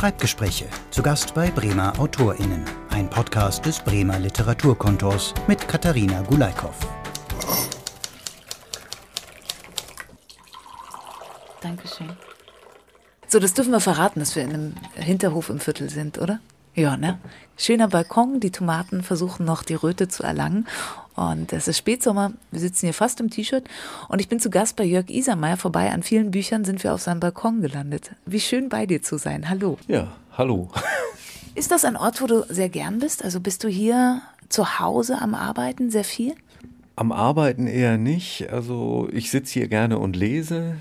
Schreibgespräche. Zu Gast bei Bremer AutorInnen. Ein Podcast des Bremer Literaturkontors mit Katharina Gulaikow. Dankeschön. So, das dürfen wir verraten, dass wir in einem Hinterhof im Viertel sind, oder? Ja, ne? Schöner Balkon, die Tomaten versuchen noch die Röte zu erlangen. Und es ist Spätsommer, wir sitzen hier fast im T-Shirt und ich bin zu Gast bei Jörg Isermeier vorbei. An vielen Büchern sind wir auf seinem Balkon gelandet. Wie schön bei dir zu sein. Hallo. Ja, hallo. Ist das ein Ort, wo du sehr gern bist? Also bist du hier zu Hause am Arbeiten sehr viel? Am Arbeiten eher nicht. Also ich sitze hier gerne und lese.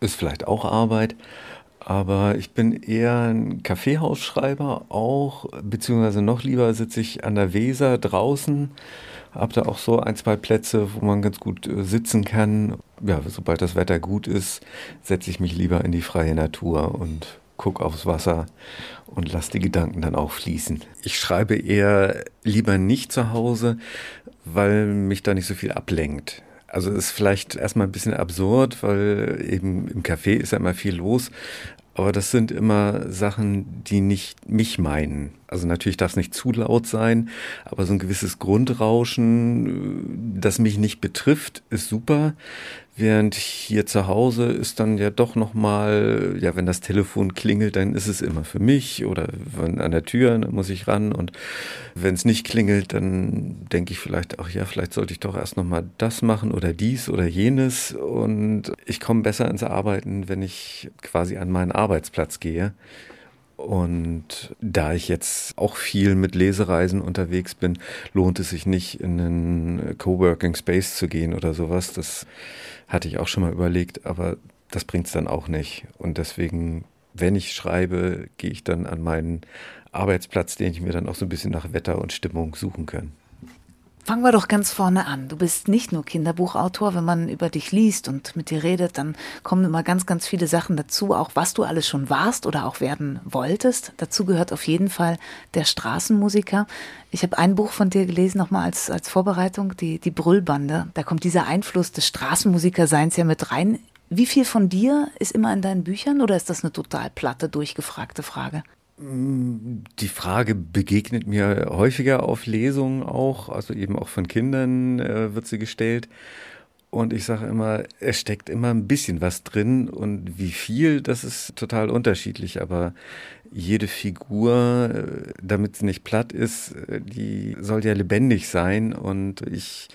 Ist vielleicht auch Arbeit. Aber ich bin eher ein Kaffeehausschreiber auch, beziehungsweise noch lieber sitze ich an der Weser draußen, habe da auch so ein, zwei Plätze, wo man ganz gut äh, sitzen kann. Ja, sobald das Wetter gut ist, setze ich mich lieber in die freie Natur und gucke aufs Wasser und lasse die Gedanken dann auch fließen. Ich schreibe eher lieber nicht zu Hause, weil mich da nicht so viel ablenkt. Also ist vielleicht erstmal ein bisschen absurd, weil eben im Café ist ja immer viel los. Aber das sind immer Sachen, die nicht mich meinen. Also natürlich darf es nicht zu laut sein, aber so ein gewisses Grundrauschen, das mich nicht betrifft, ist super. Während hier zu Hause ist dann ja doch nochmal, ja, wenn das Telefon klingelt, dann ist es immer für mich oder wenn an der Tür, dann muss ich ran und wenn es nicht klingelt, dann denke ich vielleicht, ach ja, vielleicht sollte ich doch erst nochmal das machen oder dies oder jenes und ich komme besser ins Arbeiten, wenn ich quasi an meinen Arbeitsplatz gehe. Und da ich jetzt auch viel mit Lesereisen unterwegs bin, lohnt es sich nicht, in einen Coworking Space zu gehen oder sowas. Das hatte ich auch schon mal überlegt, aber das bringt es dann auch nicht. Und deswegen, wenn ich schreibe, gehe ich dann an meinen Arbeitsplatz, den ich mir dann auch so ein bisschen nach Wetter und Stimmung suchen kann. Fangen wir doch ganz vorne an. Du bist nicht nur Kinderbuchautor. Wenn man über dich liest und mit dir redet, dann kommen immer ganz, ganz viele Sachen dazu, auch was du alles schon warst oder auch werden wolltest. Dazu gehört auf jeden Fall der Straßenmusiker. Ich habe ein Buch von dir gelesen, nochmal als, als Vorbereitung, die, die Brüllbande. Da kommt dieser Einfluss des Straßenmusikerseins ja mit rein. Wie viel von dir ist immer in deinen Büchern oder ist das eine total platte, durchgefragte Frage? Die Frage begegnet mir häufiger auf Lesungen auch, also eben auch von Kindern äh, wird sie gestellt. Und ich sage immer, es steckt immer ein bisschen was drin und wie viel, das ist total unterschiedlich. Aber jede Figur, äh, damit sie nicht platt ist, äh, die soll ja lebendig sein und ich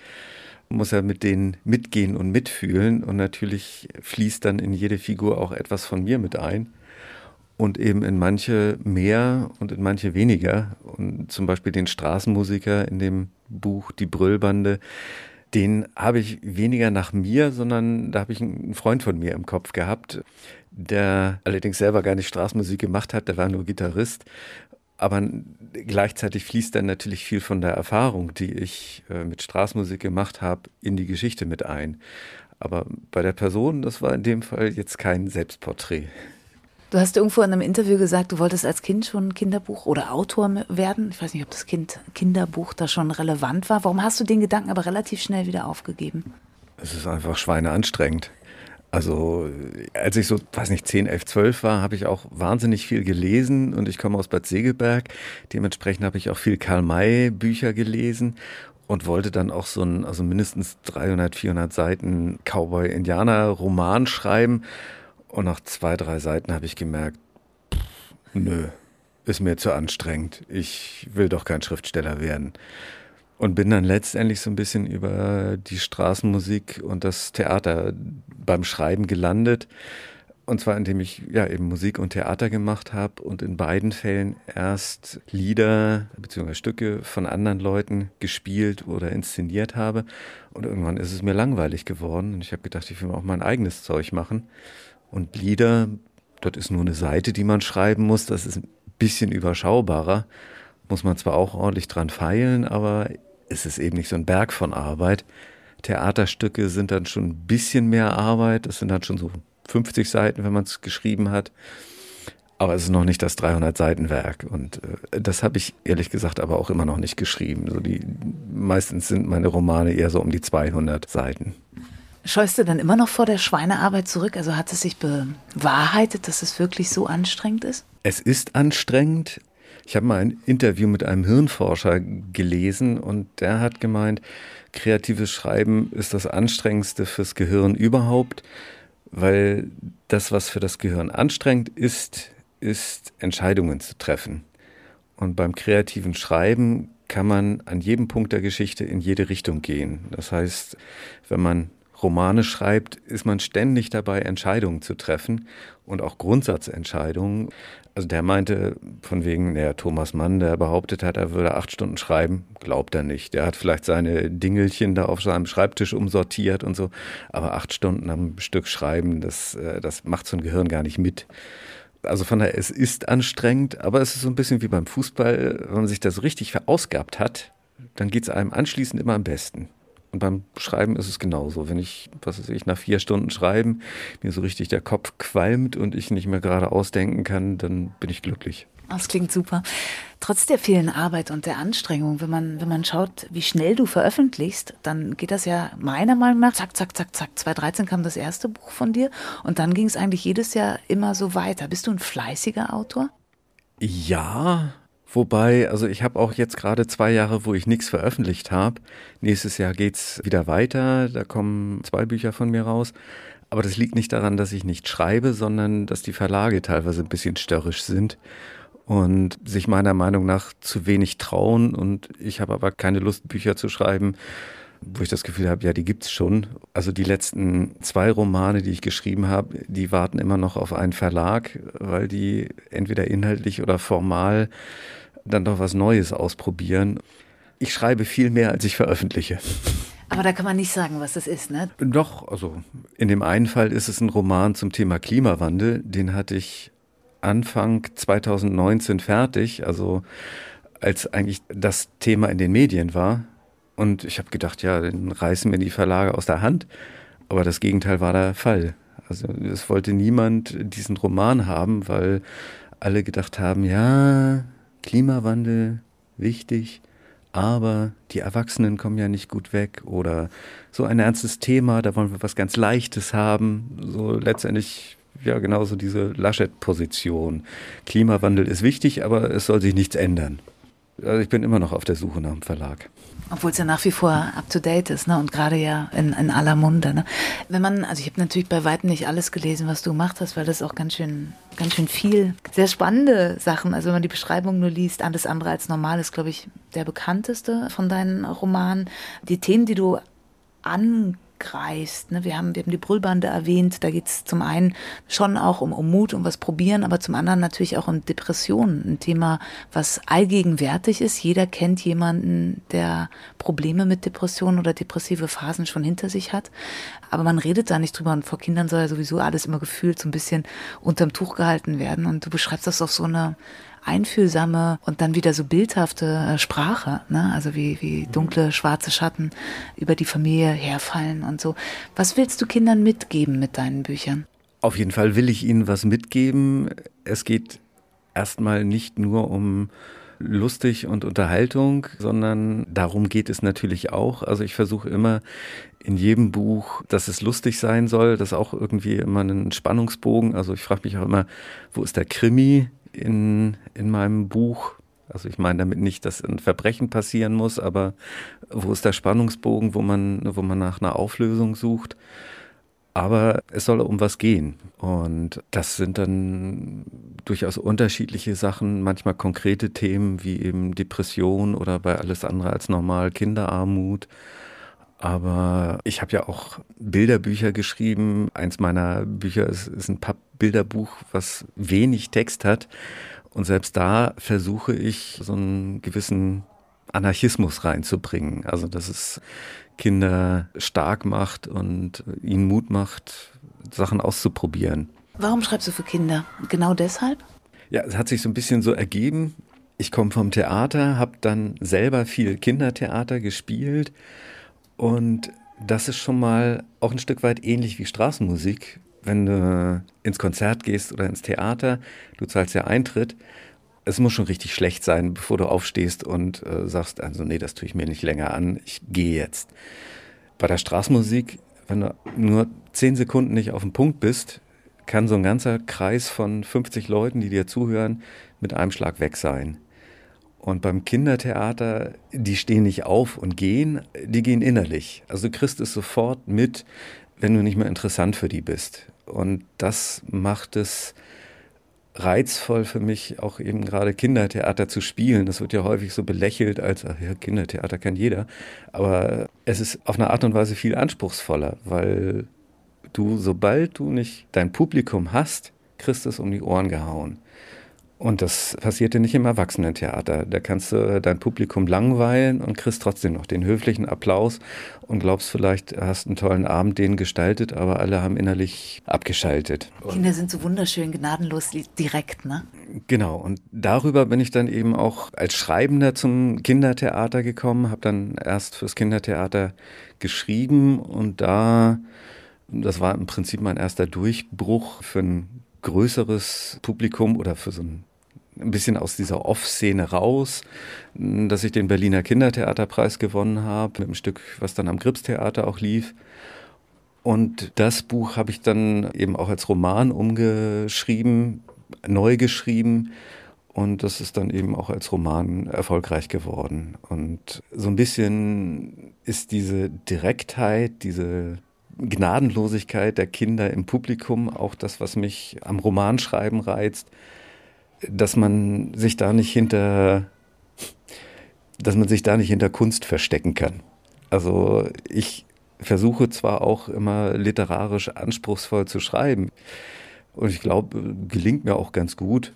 muss ja mit denen mitgehen und mitfühlen und natürlich fließt dann in jede Figur auch etwas von mir mit ein und eben in manche mehr und in manche weniger. Und zum Beispiel den Straßenmusiker in dem Buch Die Brüllbande, den habe ich weniger nach mir, sondern da habe ich einen Freund von mir im Kopf gehabt, der allerdings selber gar nicht Straßenmusik gemacht hat, der war nur Gitarrist. Aber gleichzeitig fließt dann natürlich viel von der Erfahrung, die ich äh, mit Straßenmusik gemacht habe, in die Geschichte mit ein. Aber bei der Person, das war in dem Fall jetzt kein Selbstporträt. Du hast irgendwo in einem Interview gesagt, du wolltest als Kind schon Kinderbuch oder Autor werden. Ich weiß nicht, ob das kind Kinderbuch da schon relevant war. Warum hast du den Gedanken aber relativ schnell wieder aufgegeben? Es ist einfach schweineanstrengend. Also als ich so, weiß nicht, 10, 11, 12 war, habe ich auch wahnsinnig viel gelesen und ich komme aus Bad Segeberg. Dementsprechend habe ich auch viel Karl May Bücher gelesen und wollte dann auch so ein, also mindestens 300, 400 Seiten Cowboy-Indianer-Roman schreiben und nach zwei, drei Seiten habe ich gemerkt, nö, ist mir zu anstrengend. Ich will doch kein Schriftsteller werden. Und bin dann letztendlich so ein bisschen über die Straßenmusik und das Theater beim Schreiben gelandet. Und zwar indem ich ja eben Musik und Theater gemacht habe und in beiden Fällen erst Lieder bzw. Stücke von anderen Leuten gespielt oder inszeniert habe. Und irgendwann ist es mir langweilig geworden und ich habe gedacht, ich will auch mein eigenes Zeug machen. Und Lieder, dort ist nur eine Seite, die man schreiben muss. Das ist ein bisschen überschaubarer. Muss man zwar auch ordentlich dran feilen, aber es ist eben nicht so ein Berg von Arbeit. Theaterstücke sind dann schon ein bisschen mehr Arbeit. Das sind dann schon so 50 Seiten, wenn man es geschrieben hat. Aber es ist noch nicht das 300-Seiten-Werk. Und äh, das habe ich ehrlich gesagt aber auch immer noch nicht geschrieben. So die, meistens sind meine Romane eher so um die 200 Seiten. Scheust du dann immer noch vor der Schweinearbeit zurück? Also hat es sich bewahrheitet, dass es wirklich so anstrengend ist? Es ist anstrengend. Ich habe mal ein Interview mit einem Hirnforscher gelesen und der hat gemeint, kreatives Schreiben ist das anstrengendste fürs Gehirn überhaupt, weil das, was für das Gehirn anstrengend ist, ist Entscheidungen zu treffen. Und beim kreativen Schreiben kann man an jedem Punkt der Geschichte in jede Richtung gehen. Das heißt, wenn man Romane schreibt, ist man ständig dabei, Entscheidungen zu treffen und auch Grundsatzentscheidungen. Also der meinte von wegen, der Thomas Mann, der behauptet hat, er würde acht Stunden schreiben, glaubt er nicht. Der hat vielleicht seine Dingelchen da auf seinem Schreibtisch umsortiert und so, aber acht Stunden am Stück schreiben, das, äh, das macht so ein Gehirn gar nicht mit. Also von daher, es ist anstrengend, aber es ist so ein bisschen wie beim Fußball, wenn man sich das richtig verausgabt hat, dann geht es einem anschließend immer am besten. Und beim Schreiben ist es genauso. Wenn ich, was weiß ich, nach vier Stunden Schreiben mir so richtig der Kopf qualmt und ich nicht mehr gerade ausdenken kann, dann bin ich glücklich. Das klingt super. Trotz der vielen Arbeit und der Anstrengung, wenn man, wenn man schaut, wie schnell du veröffentlichst, dann geht das ja meiner Meinung nach zack, zack, zack, zack. 2013 kam das erste Buch von dir und dann ging es eigentlich jedes Jahr immer so weiter. Bist du ein fleißiger Autor? Ja, Wobei, also ich habe auch jetzt gerade zwei Jahre, wo ich nichts veröffentlicht habe. Nächstes Jahr geht's wieder weiter. Da kommen zwei Bücher von mir raus. Aber das liegt nicht daran, dass ich nicht schreibe, sondern dass die Verlage teilweise ein bisschen störrisch sind und sich meiner Meinung nach zu wenig trauen. Und ich habe aber keine Lust, Bücher zu schreiben, wo ich das Gefühl habe, ja, die gibt's schon. Also die letzten zwei Romane, die ich geschrieben habe, die warten immer noch auf einen Verlag, weil die entweder inhaltlich oder formal dann doch was Neues ausprobieren. Ich schreibe viel mehr, als ich veröffentliche. Aber da kann man nicht sagen, was das ist, ne? Doch, also in dem einen Fall ist es ein Roman zum Thema Klimawandel. Den hatte ich Anfang 2019 fertig, also als eigentlich das Thema in den Medien war. Und ich habe gedacht, ja, dann reißen mir die Verlage aus der Hand. Aber das Gegenteil war der Fall. Also es wollte niemand diesen Roman haben, weil alle gedacht haben, ja, Klimawandel, wichtig, aber die Erwachsenen kommen ja nicht gut weg oder so ein ernstes Thema, da wollen wir was ganz Leichtes haben. So letztendlich ja genauso diese Laschet-Position. Klimawandel ist wichtig, aber es soll sich nichts ändern. Also ich bin immer noch auf der Suche nach einem Verlag. Obwohl es ja nach wie vor up to date ist, ne? Und gerade ja in, in aller Munde. Ne? Wenn man, also ich habe natürlich bei weitem nicht alles gelesen, was du gemacht hast, weil das auch ganz schön, ganz schön viel, sehr spannende Sachen. Also wenn man die Beschreibung nur liest, alles andere als normal ist, glaube ich, der bekannteste von deinen Romanen. Die Themen, die du an greifst. Ne? Wir, haben, wir haben die Brüllbande erwähnt, da geht es zum einen schon auch um, um Mut, um was probieren, aber zum anderen natürlich auch um Depressionen. Ein Thema, was allgegenwärtig ist. Jeder kennt jemanden, der Probleme mit Depressionen oder depressive Phasen schon hinter sich hat. Aber man redet da nicht drüber und vor Kindern soll ja sowieso alles immer gefühlt so ein bisschen unterm Tuch gehalten werden. Und du beschreibst das auf so eine einfühlsame und dann wieder so bildhafte äh, Sprache, ne? also wie, wie dunkle, schwarze Schatten über die Familie herfallen und so. Was willst du Kindern mitgeben mit deinen Büchern? Auf jeden Fall will ich ihnen was mitgeben. Es geht erstmal nicht nur um lustig und Unterhaltung, sondern darum geht es natürlich auch. Also ich versuche immer in jedem Buch, dass es lustig sein soll, dass auch irgendwie immer einen Spannungsbogen. Also ich frage mich auch immer, wo ist der Krimi? In, in meinem Buch. Also ich meine damit nicht, dass ein Verbrechen passieren muss, aber wo ist der Spannungsbogen, wo man, wo man nach einer Auflösung sucht. Aber es soll um was gehen. Und das sind dann durchaus unterschiedliche Sachen, manchmal konkrete Themen wie eben Depression oder bei alles andere als normal Kinderarmut. Aber ich habe ja auch Bilderbücher geschrieben. Eins meiner Bücher ist, ist ein Pappbilderbuch, was wenig Text hat. Und selbst da versuche ich, so einen gewissen Anarchismus reinzubringen. Also, dass es Kinder stark macht und ihnen Mut macht, Sachen auszuprobieren. Warum schreibst du für Kinder? Genau deshalb? Ja, es hat sich so ein bisschen so ergeben. Ich komme vom Theater, habe dann selber viel Kindertheater gespielt und das ist schon mal auch ein Stück weit ähnlich wie Straßenmusik. Wenn du ins Konzert gehst oder ins Theater, du zahlst ja Eintritt. Es muss schon richtig schlecht sein, bevor du aufstehst und äh, sagst, also nee, das tue ich mir nicht länger an, ich gehe jetzt. Bei der Straßenmusik, wenn du nur zehn Sekunden nicht auf dem Punkt bist, kann so ein ganzer Kreis von 50 Leuten, die dir zuhören, mit einem Schlag weg sein. Und beim Kindertheater, die stehen nicht auf und gehen, die gehen innerlich. Also du kriegst es sofort mit, wenn du nicht mehr interessant für die bist. Und das macht es reizvoll für mich, auch eben gerade Kindertheater zu spielen. Das wird ja häufig so belächelt als, ja, Kindertheater kennt jeder. Aber es ist auf eine Art und Weise viel anspruchsvoller, weil du, sobald du nicht dein Publikum hast, kriegst es um die Ohren gehauen. Und das passiert ja nicht im Erwachsenentheater. Da kannst du dein Publikum langweilen und kriegst trotzdem noch den höflichen Applaus und glaubst vielleicht, hast einen tollen Abend den gestaltet, aber alle haben innerlich abgeschaltet. Kinder sind so wunderschön gnadenlos direkt, ne? Genau. Und darüber bin ich dann eben auch als Schreibender zum Kindertheater gekommen, habe dann erst fürs Kindertheater geschrieben und da, das war im Prinzip mein erster Durchbruch für ein größeres Publikum oder für so ein ein bisschen aus dieser Off-Szene raus, dass ich den Berliner Kindertheaterpreis gewonnen habe, mit einem Stück, was dann am Gripstheater auch lief. Und das Buch habe ich dann eben auch als Roman umgeschrieben, neu geschrieben. Und das ist dann eben auch als Roman erfolgreich geworden. Und so ein bisschen ist diese Direktheit, diese Gnadenlosigkeit der Kinder im Publikum, auch das, was mich am Romanschreiben reizt, dass man sich da nicht hinter, dass man sich da nicht hinter Kunst verstecken kann. Also ich versuche zwar auch immer literarisch anspruchsvoll zu schreiben und ich glaube, gelingt mir auch ganz gut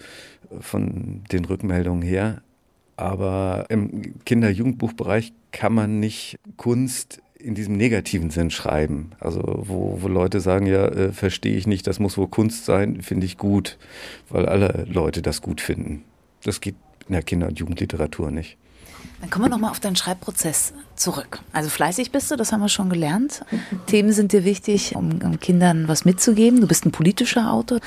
von den Rückmeldungen her, aber im Kinder-Jugendbuchbereich kann man nicht Kunst in diesem negativen Sinn schreiben. Also wo, wo Leute sagen, ja, äh, verstehe ich nicht, das muss wohl Kunst sein, finde ich gut, weil alle Leute das gut finden. Das geht in der Kinder- und Jugendliteratur nicht. Dann kommen wir nochmal auf deinen Schreibprozess zurück. Also fleißig bist du, das haben wir schon gelernt. Themen sind dir wichtig, um, um, Kindern was mitzugeben. Du bist ein politischer Autor.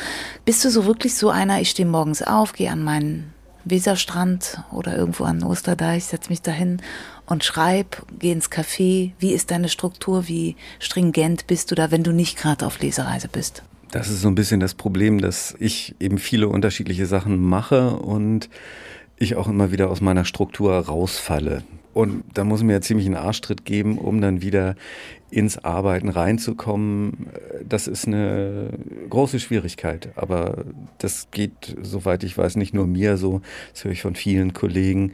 Bist du so wirklich so einer, ich stehe morgens auf, gehe an meinen Weserstrand oder irgendwo an Osterdeich, setze mich dahin und schreib, geh ins Café. Wie ist deine Struktur? Wie stringent bist du da, wenn du nicht gerade auf Lesereise bist? Das ist so ein bisschen das Problem, dass ich eben viele unterschiedliche Sachen mache und ich auch immer wieder aus meiner Struktur rausfalle. Und da muss mir ja ziemlich einen Arschtritt geben, um dann wieder ins Arbeiten reinzukommen. Das ist eine große Schwierigkeit. Aber das geht, soweit ich weiß, nicht nur mir so, das höre ich von vielen Kollegen,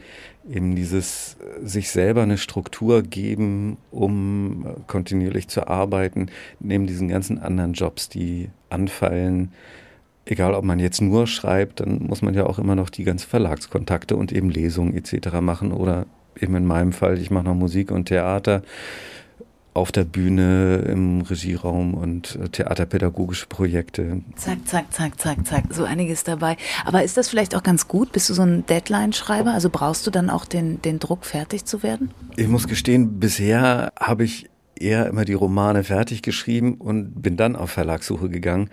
eben dieses sich selber eine Struktur geben, um kontinuierlich zu arbeiten, neben diesen ganzen anderen Jobs, die anfallen. Egal, ob man jetzt nur schreibt, dann muss man ja auch immer noch die ganzen Verlagskontakte und eben Lesungen etc. machen oder eben in meinem Fall, ich mache noch Musik und Theater auf der Bühne, im Regieraum und äh, theaterpädagogische Projekte. Zack, zack, zack, zack, zack, so einiges dabei. Aber ist das vielleicht auch ganz gut? Bist du so ein Deadline-Schreiber? Also brauchst du dann auch den, den Druck, fertig zu werden? Ich muss gestehen, bisher habe ich eher immer die Romane fertig geschrieben und bin dann auf Verlagssuche gegangen.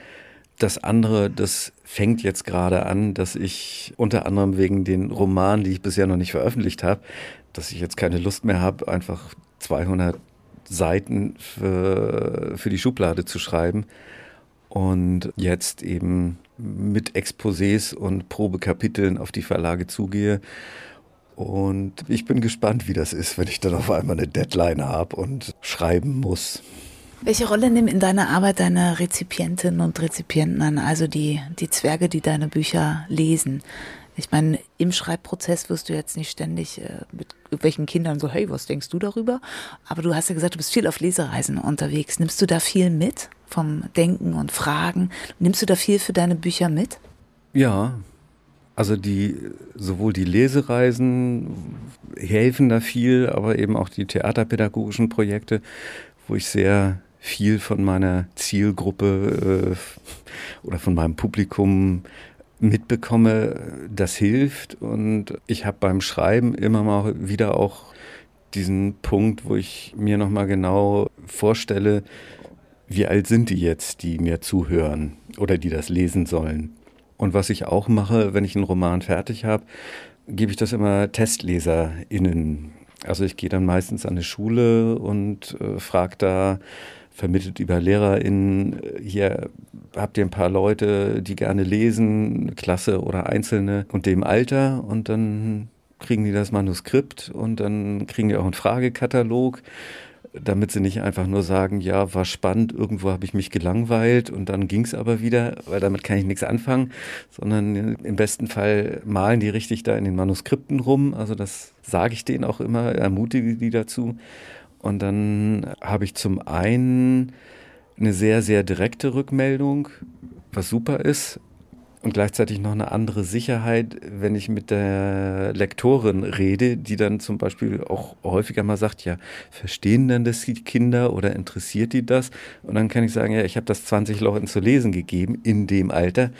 Das andere, das fängt jetzt gerade an, dass ich unter anderem wegen den Romanen, die ich bisher noch nicht veröffentlicht habe, dass ich jetzt keine Lust mehr habe, einfach 200 Seiten für, für die Schublade zu schreiben und jetzt eben mit Exposés und Probekapiteln auf die Verlage zugehe. Und ich bin gespannt, wie das ist, wenn ich dann auf einmal eine Deadline habe und schreiben muss. Welche Rolle nehmen in deiner Arbeit deine Rezipientinnen und Rezipienten an, also die, die Zwerge, die deine Bücher lesen? Ich meine, im Schreibprozess wirst du jetzt nicht ständig äh, mit irgendwelchen Kindern so, hey, was denkst du darüber? Aber du hast ja gesagt, du bist viel auf Lesereisen unterwegs. Nimmst du da viel mit vom Denken und Fragen? Nimmst du da viel für deine Bücher mit? Ja, also die sowohl die Lesereisen helfen da viel, aber eben auch die theaterpädagogischen Projekte, wo ich sehr viel von meiner Zielgruppe äh, oder von meinem Publikum mitbekomme, das hilft. Und ich habe beim Schreiben immer mal wieder auch diesen Punkt, wo ich mir nochmal genau vorstelle, wie alt sind die jetzt, die mir zuhören oder die das lesen sollen. Und was ich auch mache, wenn ich einen Roman fertig habe, gebe ich das immer TestleserInnen. Also ich gehe dann meistens an eine Schule und äh, frage da, vermittelt über LehrerInnen, hier habt ihr ein paar Leute, die gerne lesen, Klasse oder Einzelne und dem Alter und dann kriegen die das Manuskript und dann kriegen die auch einen Fragekatalog damit sie nicht einfach nur sagen, ja, war spannend, irgendwo habe ich mich gelangweilt und dann ging es aber wieder, weil damit kann ich nichts anfangen, sondern im besten Fall malen die richtig da in den Manuskripten rum. Also das sage ich denen auch immer, ermutige die dazu. Und dann habe ich zum einen eine sehr, sehr direkte Rückmeldung, was super ist und gleichzeitig noch eine andere Sicherheit, wenn ich mit der Lektorin rede, die dann zum Beispiel auch häufiger mal sagt, ja, verstehen denn das die Kinder oder interessiert die das? Und dann kann ich sagen, ja, ich habe das 20 Leuten zu lesen gegeben in dem Alter.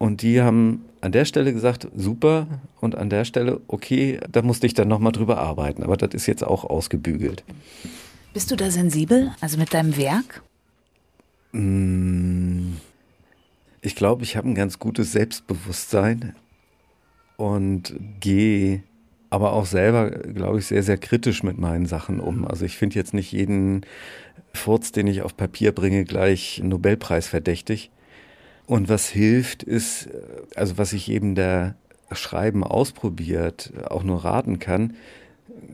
Und die haben an der Stelle gesagt, super, und an der Stelle, okay, da musste ich dann nochmal drüber arbeiten. Aber das ist jetzt auch ausgebügelt. Bist du da sensibel, also mit deinem Werk? Mmh. Ich glaube, ich habe ein ganz gutes Selbstbewusstsein und gehe aber auch selber, glaube ich, sehr, sehr kritisch mit meinen Sachen um. Also ich finde jetzt nicht jeden Furz, den ich auf Papier bringe, gleich Nobelpreis verdächtig. Und was hilft, ist, also was ich eben der Schreiben ausprobiert, auch nur raten kann,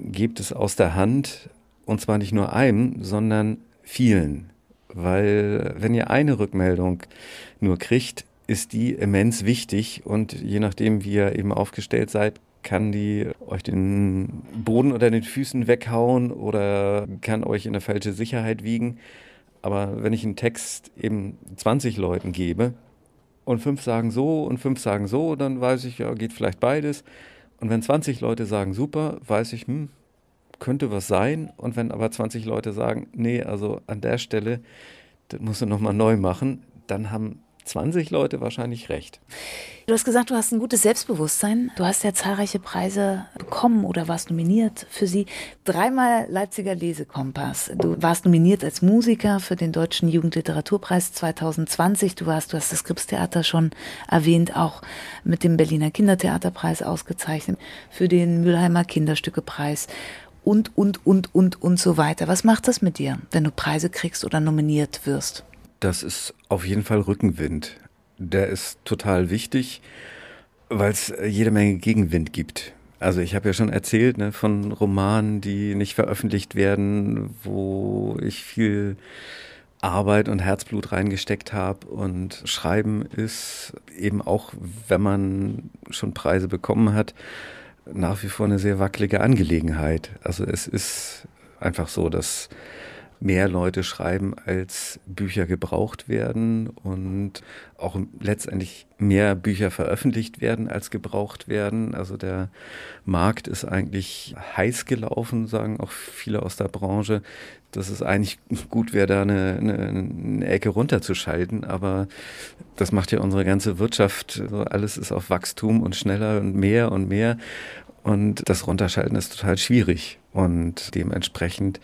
gebt es aus der Hand und zwar nicht nur einem, sondern vielen. Weil wenn ihr eine Rückmeldung nur kriegt, ist die immens wichtig und je nachdem, wie ihr eben aufgestellt seid, kann die euch den Boden unter den Füßen weghauen oder kann euch in eine falsche Sicherheit wiegen. Aber wenn ich einen Text eben 20 Leuten gebe und fünf sagen so und fünf sagen so, dann weiß ich, ja, geht vielleicht beides. Und wenn 20 Leute sagen super, weiß ich, hm, könnte was sein. Und wenn aber 20 Leute sagen, nee, also an der Stelle, das musst du nochmal neu machen, dann haben 20 Leute wahrscheinlich recht. Du hast gesagt, du hast ein gutes Selbstbewusstsein. Du hast ja zahlreiche Preise bekommen oder warst nominiert für sie. Dreimal Leipziger Lesekompass. Du warst nominiert als Musiker für den Deutschen Jugendliteraturpreis 2020. Du warst, du hast das Gripstheater schon erwähnt, auch mit dem Berliner Kindertheaterpreis ausgezeichnet, für den Mülheimer Kinderstückepreis und, und, und, und, und so weiter. Was macht das mit dir, wenn du Preise kriegst oder nominiert wirst? Das ist auf jeden Fall Rückenwind. Der ist total wichtig, weil es jede Menge Gegenwind gibt. Also ich habe ja schon erzählt ne, von Romanen, die nicht veröffentlicht werden, wo ich viel Arbeit und Herzblut reingesteckt habe. Und Schreiben ist eben auch, wenn man schon Preise bekommen hat, nach wie vor eine sehr wackelige Angelegenheit. Also es ist einfach so, dass mehr Leute schreiben, als Bücher gebraucht werden und auch letztendlich mehr Bücher veröffentlicht werden, als gebraucht werden. Also der Markt ist eigentlich heiß gelaufen, sagen auch viele aus der Branche, dass es eigentlich gut wäre, da eine, eine, eine Ecke runterzuschalten. Aber das macht ja unsere ganze Wirtschaft. Also alles ist auf Wachstum und schneller und mehr und mehr. Und das Runterschalten ist total schwierig. Und dementsprechend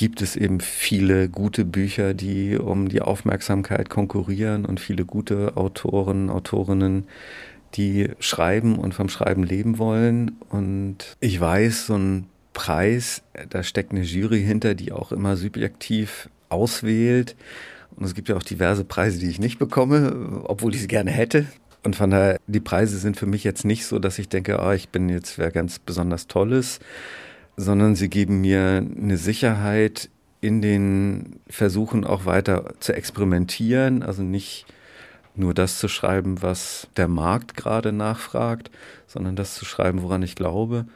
gibt es eben viele gute Bücher, die um die Aufmerksamkeit konkurrieren und viele gute Autoren, Autorinnen, die schreiben und vom Schreiben leben wollen. Und ich weiß, so ein Preis, da steckt eine Jury hinter, die auch immer subjektiv auswählt. Und es gibt ja auch diverse Preise, die ich nicht bekomme, obwohl ich sie gerne hätte. Und von daher, die Preise sind für mich jetzt nicht so, dass ich denke, ah, ich bin jetzt wer ganz besonders Tolles, sondern sie geben mir eine Sicherheit in den Versuchen auch weiter zu experimentieren, also nicht nur das zu schreiben, was der Markt gerade nachfragt, sondern das zu schreiben, woran ich glaube.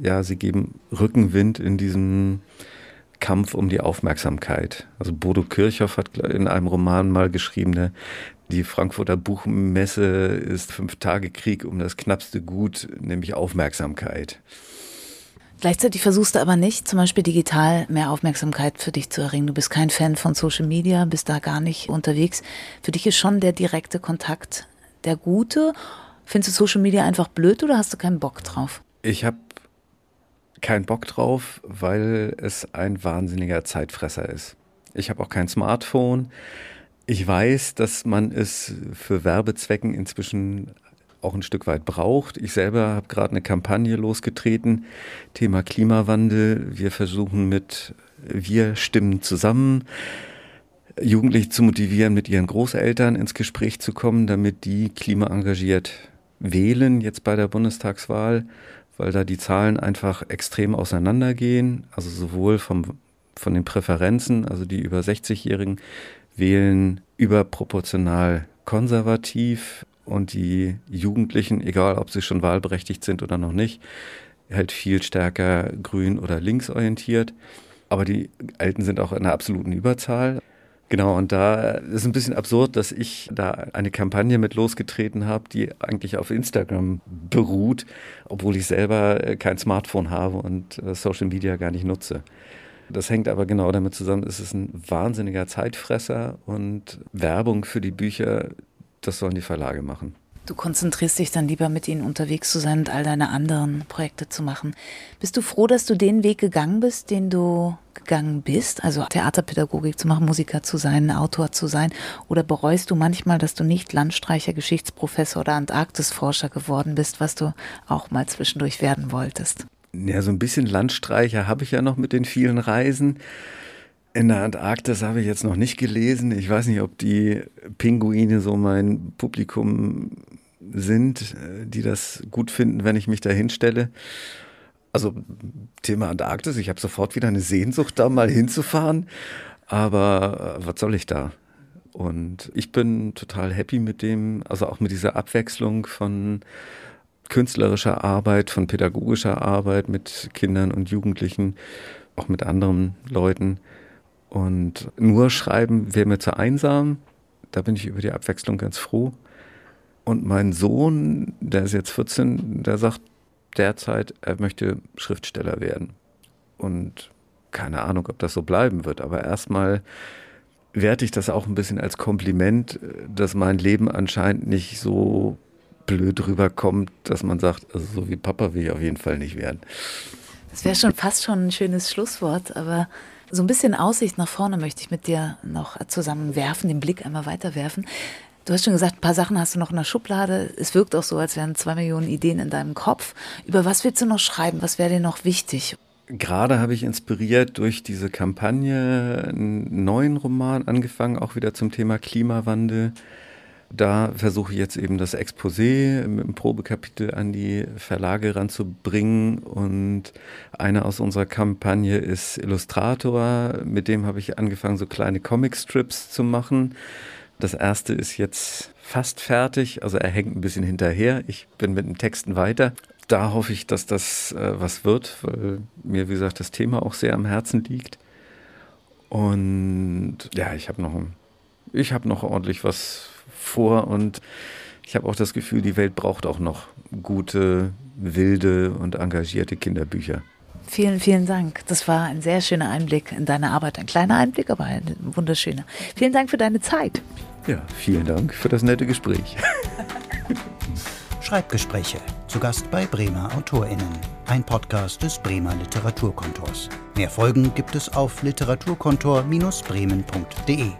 Ja, sie geben Rückenwind in diesem Kampf um die Aufmerksamkeit. Also Bodo Kirchhoff hat in einem Roman mal geschrieben, die Frankfurter Buchmesse ist fünf Tage Krieg um das knappste Gut, nämlich Aufmerksamkeit. Gleichzeitig versuchst du aber nicht, zum Beispiel digital mehr Aufmerksamkeit für dich zu erringen. Du bist kein Fan von Social Media, bist da gar nicht unterwegs. Für dich ist schon der direkte Kontakt der gute. Findest du Social Media einfach blöd oder hast du keinen Bock drauf? Ich habe keinen Bock drauf, weil es ein wahnsinniger Zeitfresser ist. Ich habe auch kein Smartphone. Ich weiß, dass man es für Werbezwecken inzwischen auch ein Stück weit braucht. Ich selber habe gerade eine Kampagne losgetreten, Thema Klimawandel. Wir versuchen mit wir stimmen zusammen, Jugendliche zu motivieren, mit ihren Großeltern ins Gespräch zu kommen, damit die klimaengagiert wählen jetzt bei der Bundestagswahl, weil da die Zahlen einfach extrem auseinandergehen, also sowohl vom, von den Präferenzen, also die über 60-Jährigen wählen überproportional konservativ und die Jugendlichen, egal ob sie schon wahlberechtigt sind oder noch nicht, halt viel stärker grün oder linksorientiert. Aber die Alten sind auch in einer absoluten Überzahl. Genau, und da ist ein bisschen absurd, dass ich da eine Kampagne mit losgetreten habe, die eigentlich auf Instagram beruht, obwohl ich selber äh, kein Smartphone habe und äh, Social Media gar nicht nutze. Das hängt aber genau damit zusammen, es ist ein wahnsinniger Zeitfresser und Werbung für die Bücher, das sollen die Verlage machen. Du konzentrierst dich dann lieber mit ihnen unterwegs zu sein und all deine anderen Projekte zu machen. Bist du froh, dass du den Weg gegangen bist, den du gegangen bist? Also Theaterpädagogik zu machen, Musiker zu sein, Autor zu sein? Oder bereust du manchmal, dass du nicht Landstreicher, Geschichtsprofessor oder Antarktisforscher geworden bist, was du auch mal zwischendurch werden wolltest? Ja, so ein bisschen Landstreicher habe ich ja noch mit den vielen Reisen. In der Antarktis habe ich jetzt noch nicht gelesen. Ich weiß nicht, ob die Pinguine so mein Publikum sind, äh, die das gut finden, wenn ich mich da hinstelle. Also Thema Antarktis, ich habe sofort wieder eine Sehnsucht, da mal hinzufahren. Aber äh, was soll ich da? Und ich bin total happy mit dem, also auch mit dieser Abwechslung von künstlerischer Arbeit, von pädagogischer Arbeit mit Kindern und Jugendlichen, auch mit anderen Leuten. Und nur schreiben wäre mir zu einsam. Da bin ich über die Abwechslung ganz froh. Und mein Sohn, der ist jetzt 14, der sagt derzeit, er möchte Schriftsteller werden. Und keine Ahnung, ob das so bleiben wird, aber erstmal werte ich das auch ein bisschen als Kompliment, dass mein Leben anscheinend nicht so blöd rüberkommt, dass man sagt, also so wie Papa will ich auf jeden Fall nicht werden. Das wäre schon fast schon ein schönes Schlusswort, aber so ein bisschen Aussicht nach vorne möchte ich mit dir noch zusammen werfen, den Blick einmal weiterwerfen. Du hast schon gesagt, ein paar Sachen hast du noch in der Schublade. Es wirkt auch so, als wären zwei Millionen Ideen in deinem Kopf. Über was willst du noch schreiben? Was wäre dir noch wichtig? Gerade habe ich inspiriert durch diese Kampagne einen neuen Roman angefangen, auch wieder zum Thema Klimawandel. Da versuche ich jetzt eben das Exposé mit dem Probekapitel an die Verlage ranzubringen. Und einer aus unserer Kampagne ist Illustrator. Mit dem habe ich angefangen, so kleine Comicstrips zu machen das erste ist jetzt fast fertig, also er hängt ein bisschen hinterher. Ich bin mit den Texten weiter. Da hoffe ich, dass das äh, was wird, weil mir, wie gesagt, das Thema auch sehr am Herzen liegt. Und ja, ich habe noch, ich habe noch ordentlich was vor und ich habe auch das Gefühl, die Welt braucht auch noch gute, wilde und engagierte Kinderbücher. Vielen, vielen Dank. Das war ein sehr schöner Einblick in deine Arbeit. Ein kleiner Einblick, aber ein wunderschöner. Vielen Dank für deine Zeit. Ja, vielen Dank für das nette Gespräch. Schreibgespräche. Zu Gast bei Bremer AutorInnen. Ein Podcast des Bremer Literaturkontors. Mehr Folgen gibt es auf literaturkontor-bremen.de.